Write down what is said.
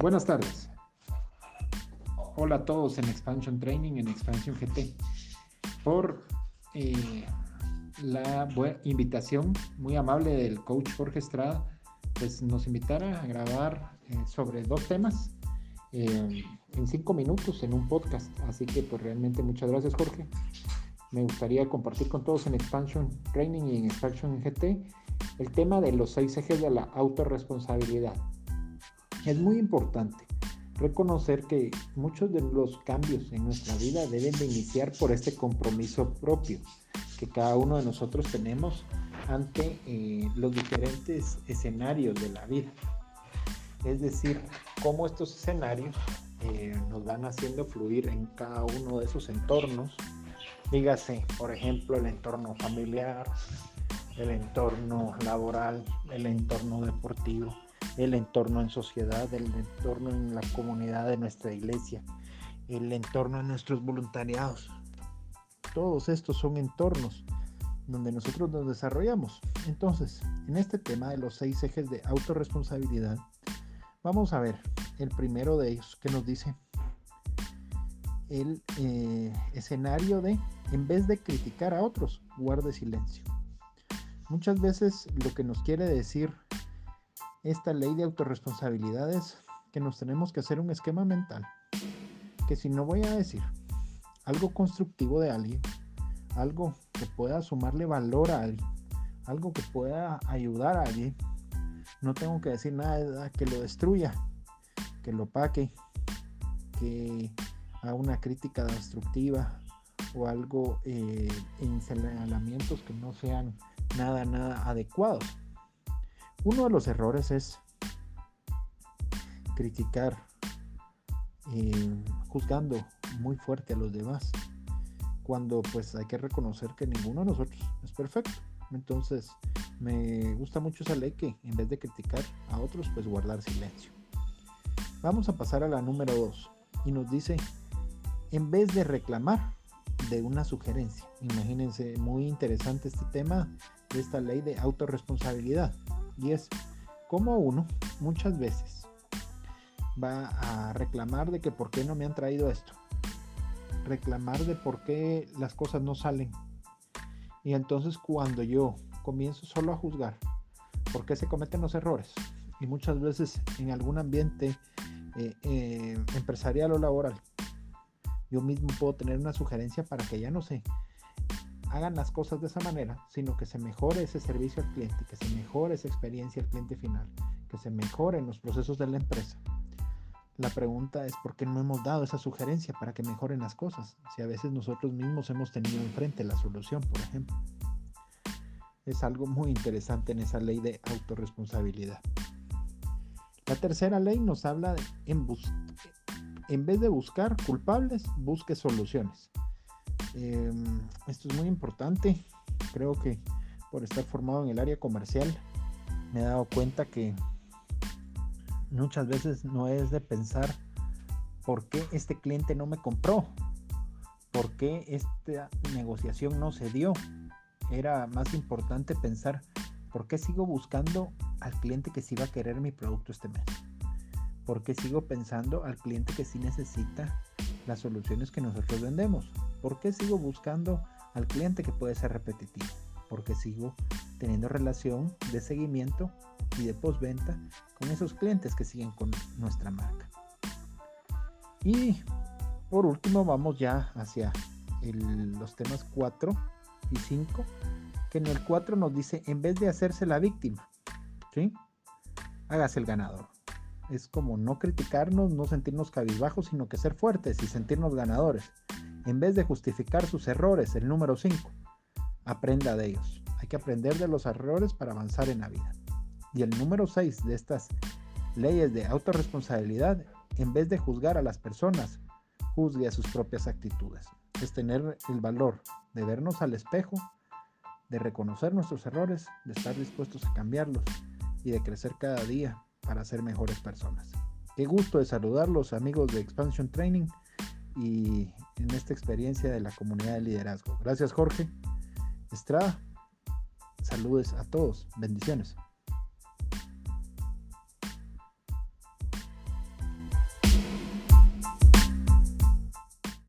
Buenas tardes. Hola a todos en Expansion Training, en Expansion GT. Por eh, la invitación muy amable del coach Jorge Estrada, pues nos invitara a grabar eh, sobre dos temas eh, en cinco minutos en un podcast. Así que pues realmente muchas gracias Jorge. Me gustaría compartir con todos en Expansion Training y en Expansion GT el tema de los seis ejes de la autorresponsabilidad. Es muy importante reconocer que muchos de los cambios en nuestra vida deben de iniciar por este compromiso propio que cada uno de nosotros tenemos ante eh, los diferentes escenarios de la vida. Es decir, cómo estos escenarios eh, nos van haciendo fluir en cada uno de esos entornos. Dígase, por ejemplo, el entorno familiar, el entorno laboral, el entorno deportivo, el entorno en sociedad, el entorno en la comunidad de nuestra iglesia, el entorno de nuestros voluntariados. Todos estos son entornos donde nosotros nos desarrollamos. Entonces, en este tema de los seis ejes de autorresponsabilidad, vamos a ver el primero de ellos que nos dice el eh, escenario de, en vez de criticar a otros, guarde silencio. Muchas veces lo que nos quiere decir esta ley de autorresponsabilidad es que nos tenemos que hacer un esquema mental. Que si no voy a decir algo constructivo de alguien, algo que pueda sumarle valor a alguien, algo que pueda ayudar a alguien, no tengo que decir nada que lo destruya, que lo paque, que haga una crítica destructiva o algo eh, en señalamientos que no sean nada, nada adecuados. Uno de los errores es criticar, eh, juzgando muy fuerte a los demás, cuando pues hay que reconocer que ninguno de nosotros es perfecto. Entonces me gusta mucho esa ley que en vez de criticar a otros, pues guardar silencio. Vamos a pasar a la número 2 y nos dice, en vez de reclamar, de una sugerencia. Imagínense, muy interesante este tema de esta ley de autorresponsabilidad. Y es como uno muchas veces va a reclamar de que por qué no me han traído esto. Reclamar de por qué las cosas no salen. Y entonces cuando yo comienzo solo a juzgar por qué se cometen los errores, y muchas veces en algún ambiente eh, eh, empresarial o laboral, yo mismo puedo tener una sugerencia para que ya no se hagan las cosas de esa manera, sino que se mejore ese servicio al cliente, que se mejore esa experiencia al cliente final, que se mejoren los procesos de la empresa. La pregunta es por qué no hemos dado esa sugerencia para que mejoren las cosas, si a veces nosotros mismos hemos tenido enfrente la solución, por ejemplo. Es algo muy interesante en esa ley de autorresponsabilidad. La tercera ley nos habla de en, en vez de buscar culpables, busque soluciones. Em, esto es muy importante. Creo que por estar formado en el área comercial me he dado cuenta que muchas veces no es de pensar por qué este cliente no me compró, por qué esta negociación no se dio. Era más importante pensar por qué sigo buscando al cliente que sí va a querer mi producto este mes. ¿Por sigo pensando al cliente que sí necesita las soluciones que nosotros vendemos? ¿Por qué sigo buscando al cliente que puede ser repetitivo? Porque sigo teniendo relación de seguimiento y de postventa con esos clientes que siguen con nuestra marca. Y por último vamos ya hacia los temas 4 y 5, que en el 4 nos dice, en vez de hacerse la víctima, ¿sí? hágase el ganador es como no criticarnos, no sentirnos cabizbajos, sino que ser fuertes y sentirnos ganadores. En vez de justificar sus errores, el número 5, aprenda de ellos. Hay que aprender de los errores para avanzar en la vida. Y el número 6 de estas leyes de autorresponsabilidad, en vez de juzgar a las personas, juzgue a sus propias actitudes. Es tener el valor de vernos al espejo, de reconocer nuestros errores, de estar dispuestos a cambiarlos y de crecer cada día para ser mejores personas. Qué gusto de saludarlos amigos de Expansion Training y en esta experiencia de la comunidad de liderazgo. Gracias Jorge. Estrada, saludes a todos. Bendiciones.